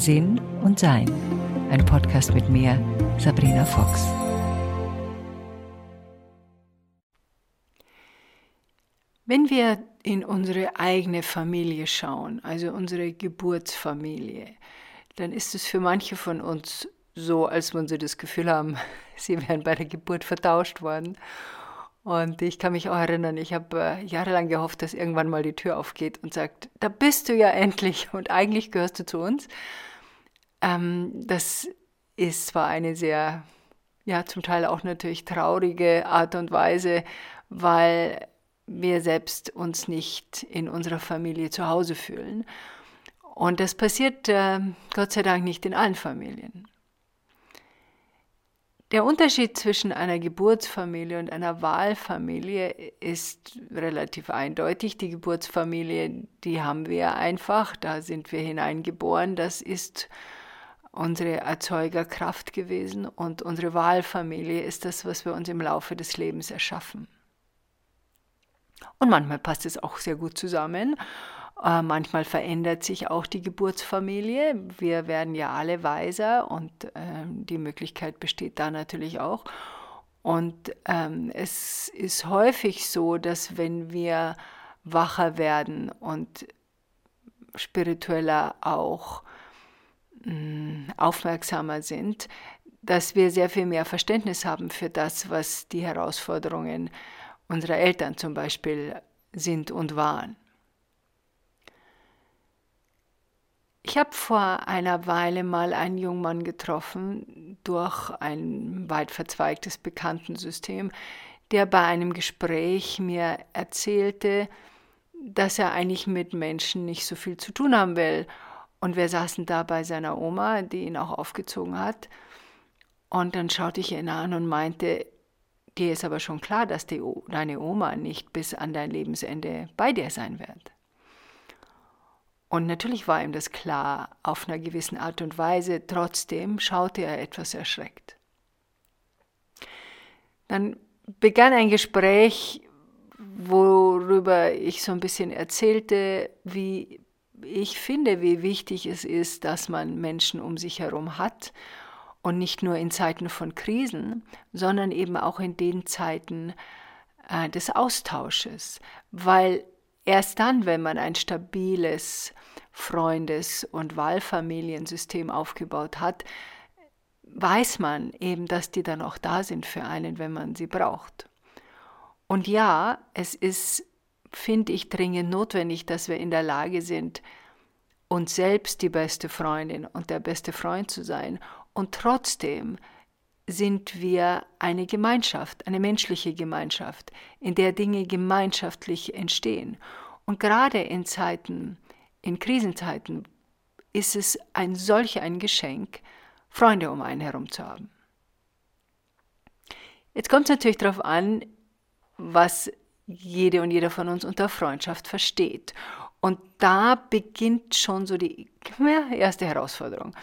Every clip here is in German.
Sinn und Sein. Ein Podcast mit mir, Sabrina Fox. Wenn wir in unsere eigene Familie schauen, also unsere Geburtsfamilie, dann ist es für manche von uns so, als wenn sie das Gefühl haben, sie wären bei der Geburt vertauscht worden. Und ich kann mich auch erinnern, ich habe äh, jahrelang gehofft, dass irgendwann mal die Tür aufgeht und sagt, da bist du ja endlich und eigentlich gehörst du zu uns. Ähm, das ist zwar eine sehr, ja, zum Teil auch natürlich traurige Art und Weise, weil wir selbst uns nicht in unserer Familie zu Hause fühlen. Und das passiert äh, Gott sei Dank nicht in allen Familien. Der Unterschied zwischen einer Geburtsfamilie und einer Wahlfamilie ist relativ eindeutig. Die Geburtsfamilie, die haben wir einfach, da sind wir hineingeboren, das ist unsere Erzeugerkraft gewesen und unsere Wahlfamilie ist das, was wir uns im Laufe des Lebens erschaffen. Und manchmal passt es auch sehr gut zusammen äh, manchmal verändert sich auch die Geburtsfamilie. Wir werden ja alle weiser und ähm, die Möglichkeit besteht da natürlich auch. Und ähm, es ist häufig so, dass wenn wir wacher werden und spiritueller auch aufmerksamer sind, dass wir sehr viel mehr Verständnis haben für das, was die Herausforderungen unserer Eltern zum Beispiel sind und waren. Ich habe vor einer Weile mal einen jungen Mann getroffen durch ein weit verzweigtes Bekanntensystem, der bei einem Gespräch mir erzählte, dass er eigentlich mit Menschen nicht so viel zu tun haben will. Und wir saßen da bei seiner Oma, die ihn auch aufgezogen hat. Und dann schaute ich ihn an und meinte, dir ist aber schon klar, dass die, deine Oma nicht bis an dein Lebensende bei dir sein wird. Und natürlich war ihm das klar auf einer gewissen Art und Weise, trotzdem schaute er etwas erschreckt. Dann begann ein Gespräch, worüber ich so ein bisschen erzählte, wie ich finde, wie wichtig es ist, dass man Menschen um sich herum hat und nicht nur in Zeiten von Krisen, sondern eben auch in den Zeiten äh, des Austausches, weil erst dann, wenn man ein stabiles Freundes- und Wahlfamiliensystem aufgebaut hat, weiß man eben, dass die dann auch da sind für einen, wenn man sie braucht. Und ja, es ist, finde ich, dringend notwendig, dass wir in der Lage sind, uns selbst die beste Freundin und der beste Freund zu sein. Und trotzdem sind wir eine Gemeinschaft, eine menschliche Gemeinschaft, in der Dinge gemeinschaftlich entstehen. Und gerade in Zeiten, in Krisenzeiten ist es ein solch ein Geschenk, Freunde um einen herum zu haben. Jetzt kommt es natürlich darauf an, was jede und jeder von uns unter Freundschaft versteht. Und da beginnt schon so die erste Herausforderung.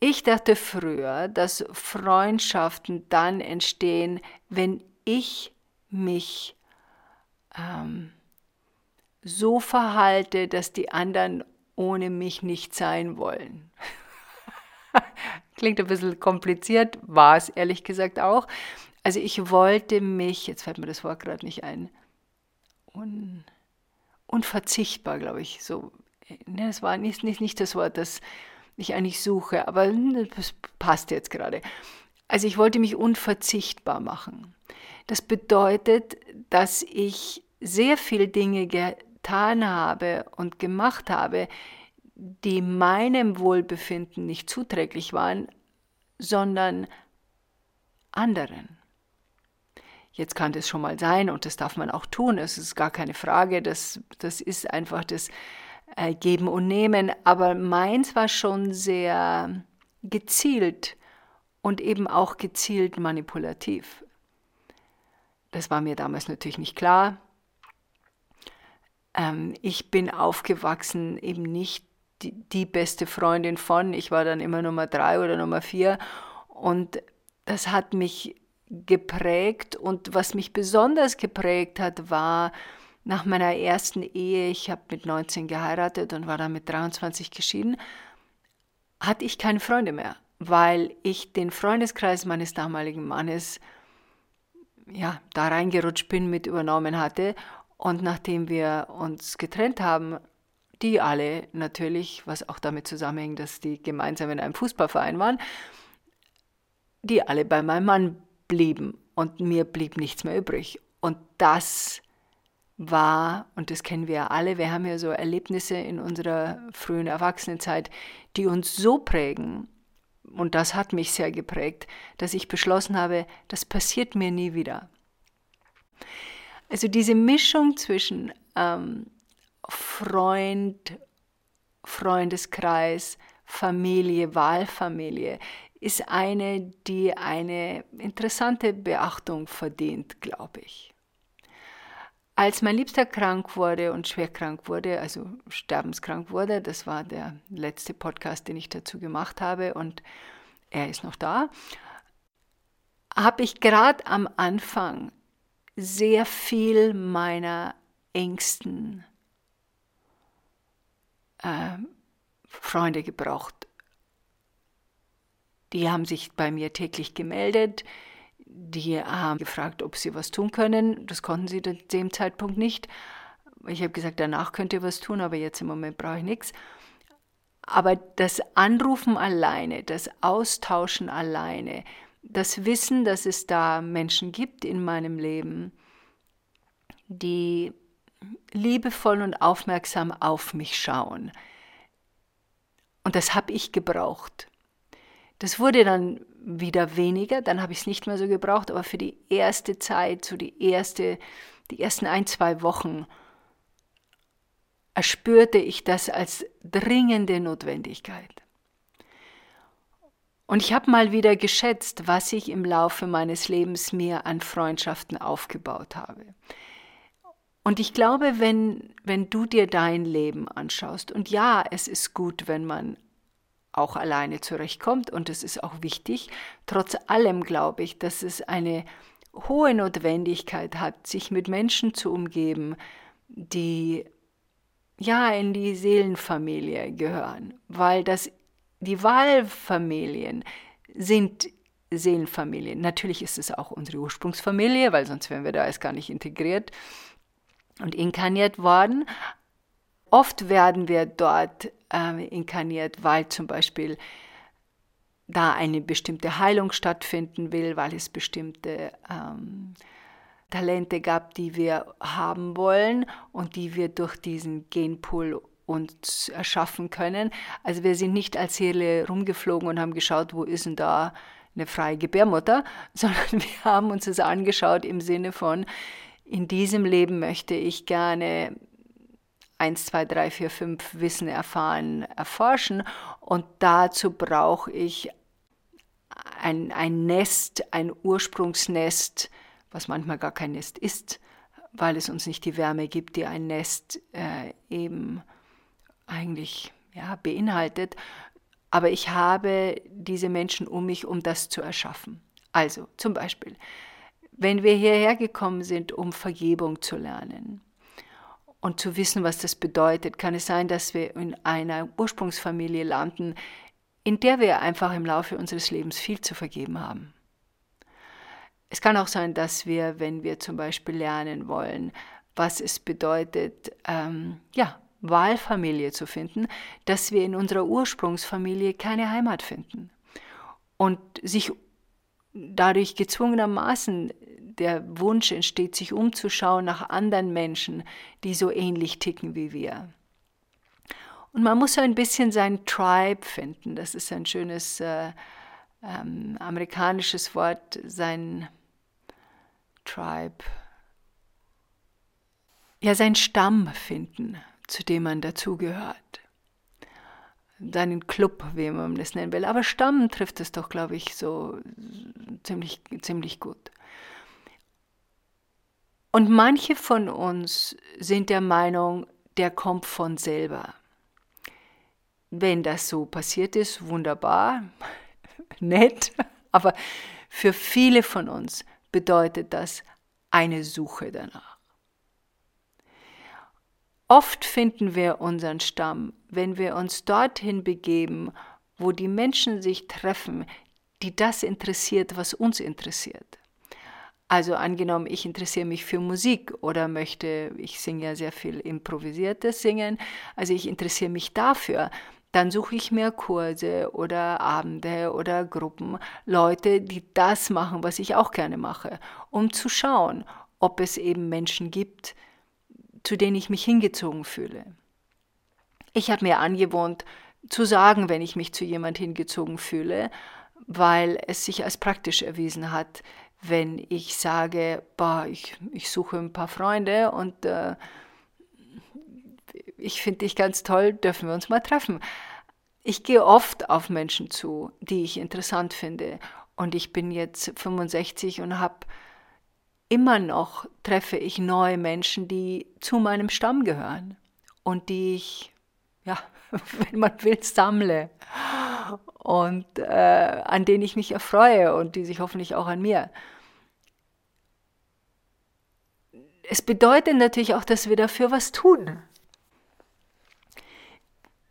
Ich dachte früher, dass Freundschaften dann entstehen, wenn ich mich ähm, so verhalte, dass die anderen ohne mich nicht sein wollen. Klingt ein bisschen kompliziert, war es ehrlich gesagt auch. Also ich wollte mich, jetzt fällt mir das Wort gerade nicht ein, un, unverzichtbar, glaube ich, so. Ne, das war nicht, nicht, nicht das Wort, das ich eigentlich suche, aber das passt jetzt gerade. Also ich wollte mich unverzichtbar machen. Das bedeutet, dass ich sehr viele Dinge getan habe und gemacht habe, die meinem Wohlbefinden nicht zuträglich waren, sondern anderen. Jetzt kann das schon mal sein und das darf man auch tun, es ist gar keine Frage, das, das ist einfach das äh, Geben und Nehmen, aber meins war schon sehr gezielt und eben auch gezielt manipulativ. Das war mir damals natürlich nicht klar. Ähm, ich bin aufgewachsen eben nicht die, die beste Freundin von, ich war dann immer Nummer drei oder Nummer vier und das hat mich geprägt und was mich besonders geprägt hat, war, nach meiner ersten Ehe, ich habe mit 19 geheiratet und war dann mit 23 geschieden, hatte ich keine Freunde mehr, weil ich den Freundeskreis meines damaligen Mannes ja, da reingerutscht bin, mit übernommen hatte. Und nachdem wir uns getrennt haben, die alle natürlich, was auch damit zusammenhängt, dass die gemeinsam in einem Fußballverein waren, die alle bei meinem Mann blieben und mir blieb nichts mehr übrig. Und das war, und das kennen wir ja alle, wir haben ja so Erlebnisse in unserer frühen Erwachsenenzeit, die uns so prägen, und das hat mich sehr geprägt, dass ich beschlossen habe, das passiert mir nie wieder. Also diese Mischung zwischen ähm, Freund, Freundeskreis, Familie, Wahlfamilie ist eine, die eine interessante Beachtung verdient, glaube ich. Als mein Liebster krank wurde und schwer krank wurde, also sterbenskrank wurde, das war der letzte Podcast, den ich dazu gemacht habe und er ist noch da, habe ich gerade am Anfang sehr viel meiner engsten äh, Freunde gebraucht. Die haben sich bei mir täglich gemeldet, die haben gefragt, ob sie was tun können. Das konnten sie zu dem Zeitpunkt nicht. Ich habe gesagt, danach könnt ihr was tun, aber jetzt im Moment brauche ich nichts. Aber das Anrufen alleine, das Austauschen alleine, das Wissen, dass es da Menschen gibt in meinem Leben, die liebevoll und aufmerksam auf mich schauen. Und das habe ich gebraucht. Das wurde dann wieder weniger, dann habe ich es nicht mehr so gebraucht, aber für die erste Zeit, so die erste, die ersten ein, zwei Wochen, erspürte ich das als dringende Notwendigkeit. Und ich habe mal wieder geschätzt, was ich im Laufe meines Lebens mir an Freundschaften aufgebaut habe. Und ich glaube, wenn, wenn du dir dein Leben anschaust, und ja, es ist gut, wenn man auch alleine zurechtkommt und es ist auch wichtig. Trotz allem glaube ich, dass es eine hohe Notwendigkeit hat, sich mit Menschen zu umgeben, die ja in die Seelenfamilie gehören, weil das die Wahlfamilien sind Seelenfamilien. Natürlich ist es auch unsere Ursprungsfamilie, weil sonst wären wir da erst gar nicht integriert und inkarniert worden, Oft werden wir dort äh, inkarniert, weil zum Beispiel da eine bestimmte Heilung stattfinden will, weil es bestimmte ähm, Talente gab, die wir haben wollen und die wir durch diesen Genpool uns erschaffen können. Also wir sind nicht als Seele rumgeflogen und haben geschaut, wo ist denn da eine freie Gebärmutter, sondern wir haben uns das angeschaut im Sinne von, in diesem Leben möchte ich gerne 1, 2, 3, 4, 5 Wissen erfahren, erforschen. Und dazu brauche ich ein, ein Nest, ein Ursprungsnest, was manchmal gar kein Nest ist, weil es uns nicht die Wärme gibt, die ein Nest äh, eben eigentlich ja, beinhaltet. Aber ich habe diese Menschen um mich, um das zu erschaffen. Also zum Beispiel, wenn wir hierher gekommen sind, um Vergebung zu lernen, und zu wissen, was das bedeutet, kann es sein, dass wir in einer Ursprungsfamilie landen, in der wir einfach im Laufe unseres Lebens viel zu vergeben haben. Es kann auch sein, dass wir, wenn wir zum Beispiel lernen wollen, was es bedeutet, ähm, ja, Wahlfamilie zu finden, dass wir in unserer Ursprungsfamilie keine Heimat finden und sich dadurch gezwungenermaßen der Wunsch entsteht, sich umzuschauen nach anderen Menschen, die so ähnlich ticken wie wir. Und man muss so ein bisschen sein Tribe finden. Das ist ein schönes äh, ähm, amerikanisches Wort, sein Tribe. Ja, sein Stamm finden, zu dem man dazugehört. Seinen Club, wie man das nennen will. Aber Stamm trifft es doch, glaube ich, so ziemlich, ziemlich gut. Und manche von uns sind der Meinung, der kommt von selber. Wenn das so passiert ist, wunderbar, nett, aber für viele von uns bedeutet das eine Suche danach. Oft finden wir unseren Stamm, wenn wir uns dorthin begeben, wo die Menschen sich treffen, die das interessiert, was uns interessiert. Also angenommen, ich interessiere mich für Musik oder möchte, ich singe ja sehr viel improvisiertes Singen, also ich interessiere mich dafür, dann suche ich mir Kurse oder Abende oder Gruppen, Leute, die das machen, was ich auch gerne mache, um zu schauen, ob es eben Menschen gibt, zu denen ich mich hingezogen fühle. Ich habe mir angewohnt zu sagen, wenn ich mich zu jemand hingezogen fühle, weil es sich als praktisch erwiesen hat, wenn ich sage, boah, ich, ich suche ein paar Freunde und äh, ich finde dich ganz toll, dürfen wir uns mal treffen. Ich gehe oft auf Menschen zu, die ich interessant finde. Und ich bin jetzt 65 und habe immer noch, treffe ich neue Menschen, die zu meinem Stamm gehören und die ich, ja, wenn man will, sammle und äh, an denen ich mich erfreue und die sich hoffentlich auch an mir. Es bedeutet natürlich auch, dass wir dafür was tun.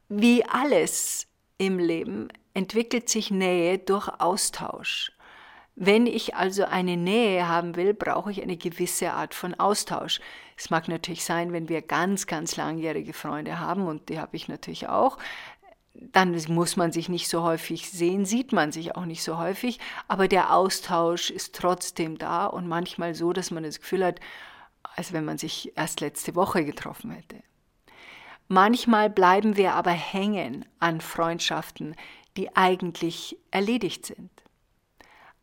Wie alles im Leben entwickelt sich Nähe durch Austausch. Wenn ich also eine Nähe haben will, brauche ich eine gewisse Art von Austausch. Es mag natürlich sein, wenn wir ganz, ganz langjährige Freunde haben, und die habe ich natürlich auch, dann muss man sich nicht so häufig sehen, sieht man sich auch nicht so häufig, aber der Austausch ist trotzdem da und manchmal so, dass man das Gefühl hat, als wenn man sich erst letzte Woche getroffen hätte. Manchmal bleiben wir aber hängen an Freundschaften, die eigentlich erledigt sind.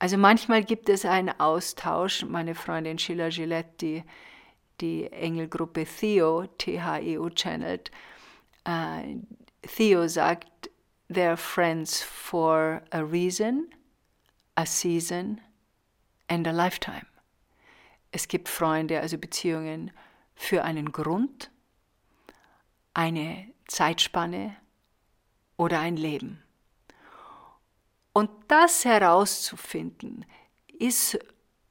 Also manchmal gibt es einen Austausch. Meine Freundin Sheila Gillette, die, die Engelgruppe Theo, T-H-E-O channelt, äh, Theo sagt, they're friends for a reason, a season and a lifetime. Es gibt Freunde, also Beziehungen für einen Grund, eine Zeitspanne oder ein Leben. Und das herauszufinden, ist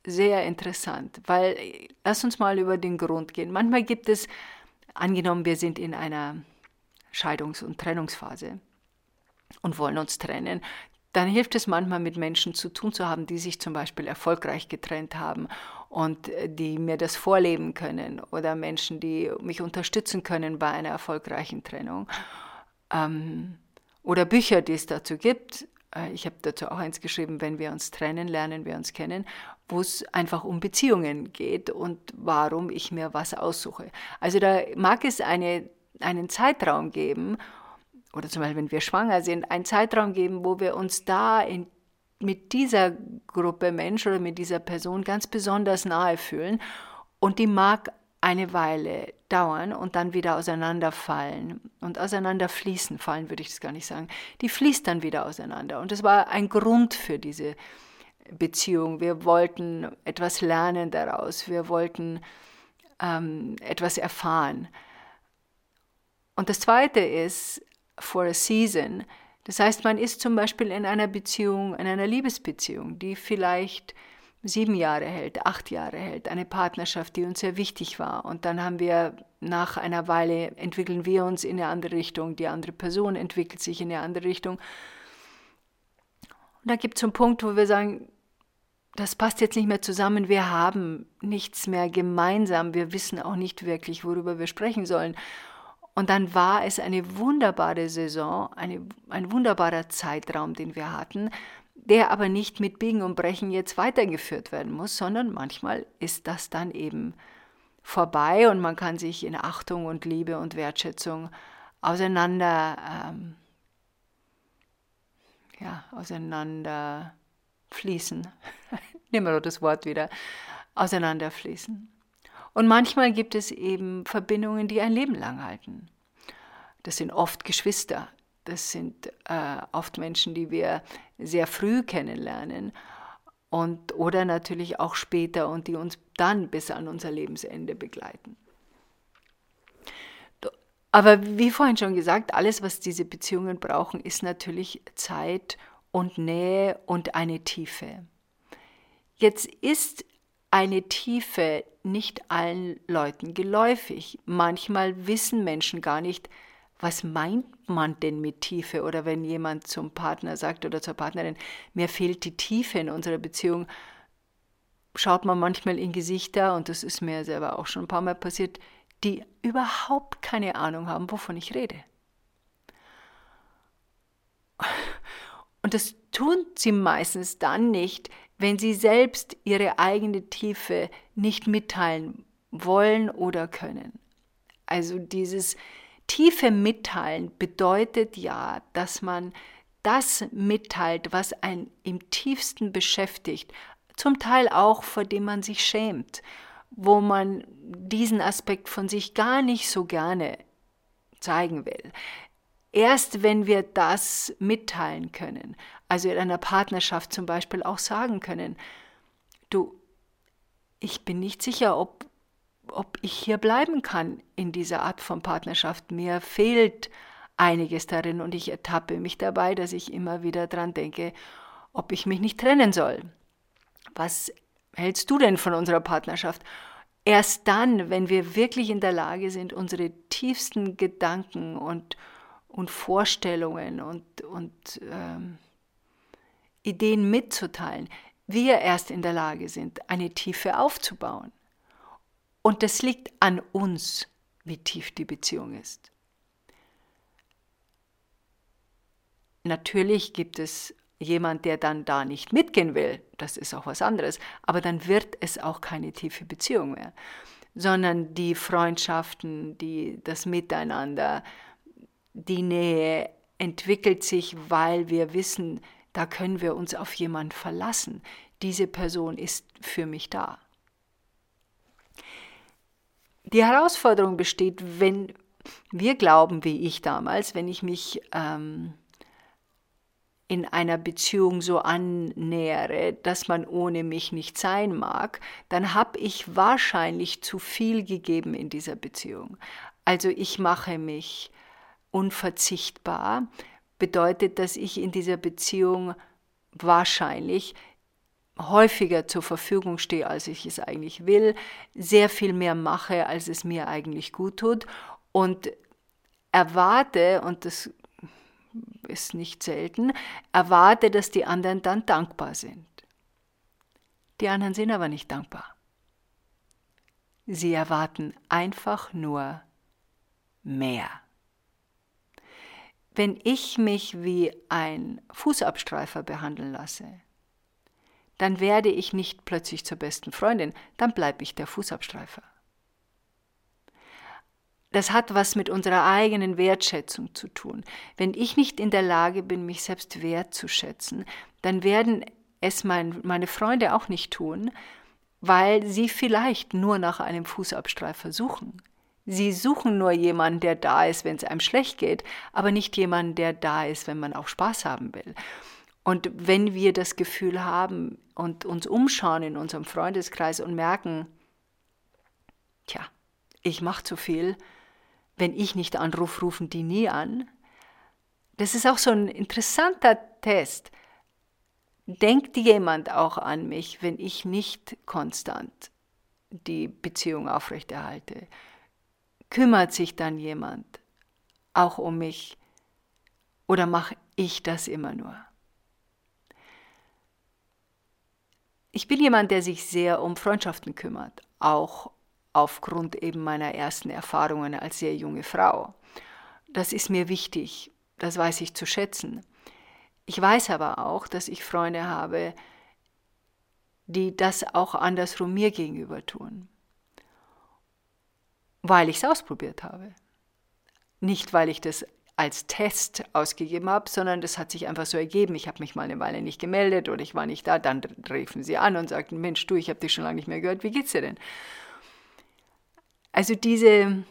sehr interessant, weil lass uns mal über den Grund gehen. Manchmal gibt es, angenommen, wir sind in einer Scheidungs- und Trennungsphase und wollen uns trennen, dann hilft es manchmal mit Menschen zu tun zu haben, die sich zum Beispiel erfolgreich getrennt haben und äh, die mir das vorleben können oder Menschen, die mich unterstützen können bei einer erfolgreichen Trennung. Ähm, oder Bücher, die es dazu gibt. Äh, ich habe dazu auch eins geschrieben, wenn wir uns trennen, lernen wir uns kennen, wo es einfach um Beziehungen geht und warum ich mir was aussuche. Also da mag es eine, einen Zeitraum geben, oder zum Beispiel, wenn wir schwanger sind, einen Zeitraum geben, wo wir uns da in mit dieser Gruppe Mensch oder mit dieser Person ganz besonders nahe fühlen und die mag eine Weile dauern und dann wieder auseinanderfallen und auseinanderfließen, fallen würde ich das gar nicht sagen. Die fließt dann wieder auseinander und das war ein Grund für diese Beziehung. Wir wollten etwas lernen daraus, wir wollten ähm, etwas erfahren. Und das Zweite ist, for a season, das heißt, man ist zum Beispiel in einer Beziehung, in einer Liebesbeziehung, die vielleicht sieben Jahre hält, acht Jahre hält, eine Partnerschaft, die uns sehr wichtig war. Und dann haben wir nach einer Weile, entwickeln wir uns in eine andere Richtung, die andere Person entwickelt sich in eine andere Richtung. Und da gibt es einen Punkt, wo wir sagen, das passt jetzt nicht mehr zusammen, wir haben nichts mehr gemeinsam, wir wissen auch nicht wirklich, worüber wir sprechen sollen. Und dann war es eine wunderbare Saison, eine, ein wunderbarer Zeitraum, den wir hatten, der aber nicht mit Biegen und Brechen jetzt weitergeführt werden muss, sondern manchmal ist das dann eben vorbei und man kann sich in Achtung und Liebe und Wertschätzung auseinander, ähm, ja, auseinander fließen. Nehmen wir doch das Wort wieder, auseinanderfließen. Und manchmal gibt es eben Verbindungen, die ein Leben lang halten. Das sind oft Geschwister, das sind äh, oft Menschen, die wir sehr früh kennenlernen und oder natürlich auch später und die uns dann bis an unser Lebensende begleiten. Aber wie vorhin schon gesagt, alles, was diese Beziehungen brauchen, ist natürlich Zeit und Nähe und eine Tiefe. Jetzt ist eine Tiefe, nicht allen Leuten geläufig. Manchmal wissen Menschen gar nicht, was meint man denn mit Tiefe? Oder wenn jemand zum Partner sagt oder zur Partnerin, mir fehlt die Tiefe in unserer Beziehung, schaut man manchmal in Gesichter, und das ist mir selber auch schon ein paar Mal passiert, die überhaupt keine Ahnung haben, wovon ich rede. Und das tun sie meistens dann nicht, wenn sie selbst ihre eigene Tiefe nicht mitteilen wollen oder können. Also dieses tiefe Mitteilen bedeutet ja, dass man das mitteilt, was einen im tiefsten beschäftigt, zum Teil auch, vor dem man sich schämt, wo man diesen Aspekt von sich gar nicht so gerne zeigen will. Erst wenn wir das mitteilen können, also in einer Partnerschaft zum Beispiel auch sagen können, du, ich bin nicht sicher, ob, ob ich hier bleiben kann in dieser Art von Partnerschaft. Mir fehlt einiges darin und ich ertappe mich dabei, dass ich immer wieder dran denke, ob ich mich nicht trennen soll. Was hältst du denn von unserer Partnerschaft? Erst dann, wenn wir wirklich in der Lage sind, unsere tiefsten Gedanken und, und Vorstellungen und, und ähm, Ideen mitzuteilen, wir erst in der Lage sind, eine Tiefe aufzubauen. Und das liegt an uns, wie tief die Beziehung ist. Natürlich gibt es jemand, der dann da nicht mitgehen will, das ist auch was anderes, aber dann wird es auch keine tiefe Beziehung mehr, sondern die Freundschaften, die, das Miteinander, die Nähe entwickelt sich, weil wir wissen, da können wir uns auf jemanden verlassen. Diese Person ist für mich da. Die Herausforderung besteht, wenn wir glauben, wie ich damals, wenn ich mich ähm, in einer Beziehung so annähere, dass man ohne mich nicht sein mag, dann habe ich wahrscheinlich zu viel gegeben in dieser Beziehung. Also ich mache mich unverzichtbar, bedeutet, dass ich in dieser Beziehung wahrscheinlich häufiger zur Verfügung stehe, als ich es eigentlich will, sehr viel mehr mache, als es mir eigentlich gut tut und erwarte, und das ist nicht selten, erwarte, dass die anderen dann dankbar sind. Die anderen sind aber nicht dankbar. Sie erwarten einfach nur mehr. Wenn ich mich wie ein Fußabstreifer behandeln lasse, dann werde ich nicht plötzlich zur besten Freundin, dann bleibe ich der Fußabstreifer. Das hat was mit unserer eigenen Wertschätzung zu tun. Wenn ich nicht in der Lage bin, mich selbst wertzuschätzen, dann werden es mein, meine Freunde auch nicht tun, weil sie vielleicht nur nach einem Fußabstreifer suchen. Sie suchen nur jemanden, der da ist, wenn es einem schlecht geht, aber nicht jemanden, der da ist, wenn man auch Spaß haben will. Und wenn wir das Gefühl haben und uns umschauen in unserem Freundeskreis und merken, tja, ich mache zu viel, wenn ich nicht anrufe, rufen die nie an. Das ist auch so ein interessanter Test. Denkt jemand auch an mich, wenn ich nicht konstant die Beziehung aufrechterhalte? Kümmert sich dann jemand auch um mich oder mache ich das immer nur? Ich bin jemand, der sich sehr um Freundschaften kümmert, auch aufgrund eben meiner ersten Erfahrungen als sehr junge Frau. Das ist mir wichtig, das weiß ich zu schätzen. Ich weiß aber auch, dass ich Freunde habe, die das auch andersrum mir gegenüber tun weil ich es ausprobiert habe. Nicht, weil ich das als Test ausgegeben habe, sondern das hat sich einfach so ergeben. Ich habe mich mal eine Weile nicht gemeldet oder ich war nicht da. Dann riefen sie an und sagten, Mensch, du, ich habe dich schon lange nicht mehr gehört. Wie geht's dir denn? Also diese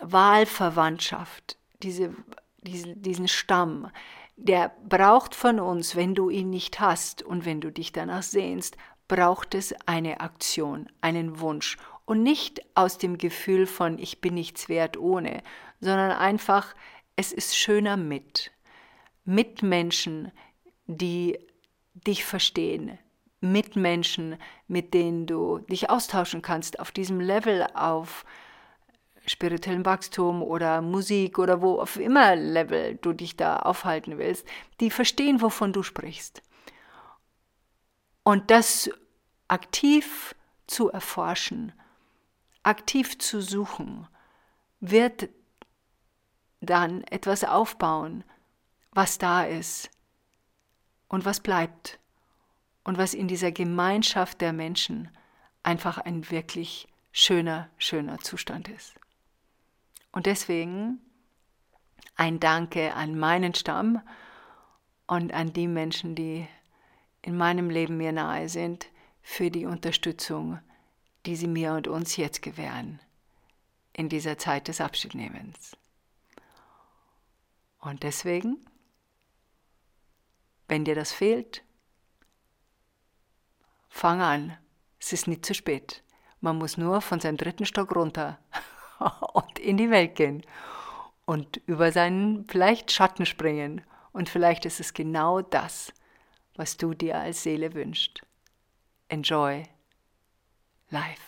Wahlverwandtschaft, diese, diesen, diesen Stamm, der braucht von uns, wenn du ihn nicht hast und wenn du dich danach sehnst, braucht es eine Aktion, einen Wunsch und nicht aus dem Gefühl von ich bin nichts wert ohne, sondern einfach es ist schöner mit. Mit Menschen, die dich verstehen, Mitmenschen, mit denen du dich austauschen kannst, auf diesem Level auf spirituellem Wachstum oder Musik oder wo auf immer Level du dich da aufhalten willst, die verstehen, wovon du sprichst. Und das aktiv zu erforschen, aktiv zu suchen, wird dann etwas aufbauen, was da ist und was bleibt und was in dieser Gemeinschaft der Menschen einfach ein wirklich schöner, schöner Zustand ist. Und deswegen ein Danke an meinen Stamm und an die Menschen, die in meinem Leben mir nahe sind, für die Unterstützung, die sie mir und uns jetzt gewähren in dieser Zeit des Abschiednehmens. Und deswegen, wenn dir das fehlt, fang an. Es ist nicht zu spät. Man muss nur von seinem dritten Stock runter und in die Welt gehen und über seinen vielleicht Schatten springen. Und vielleicht ist es genau das, was du dir als Seele wünschst. Enjoy life.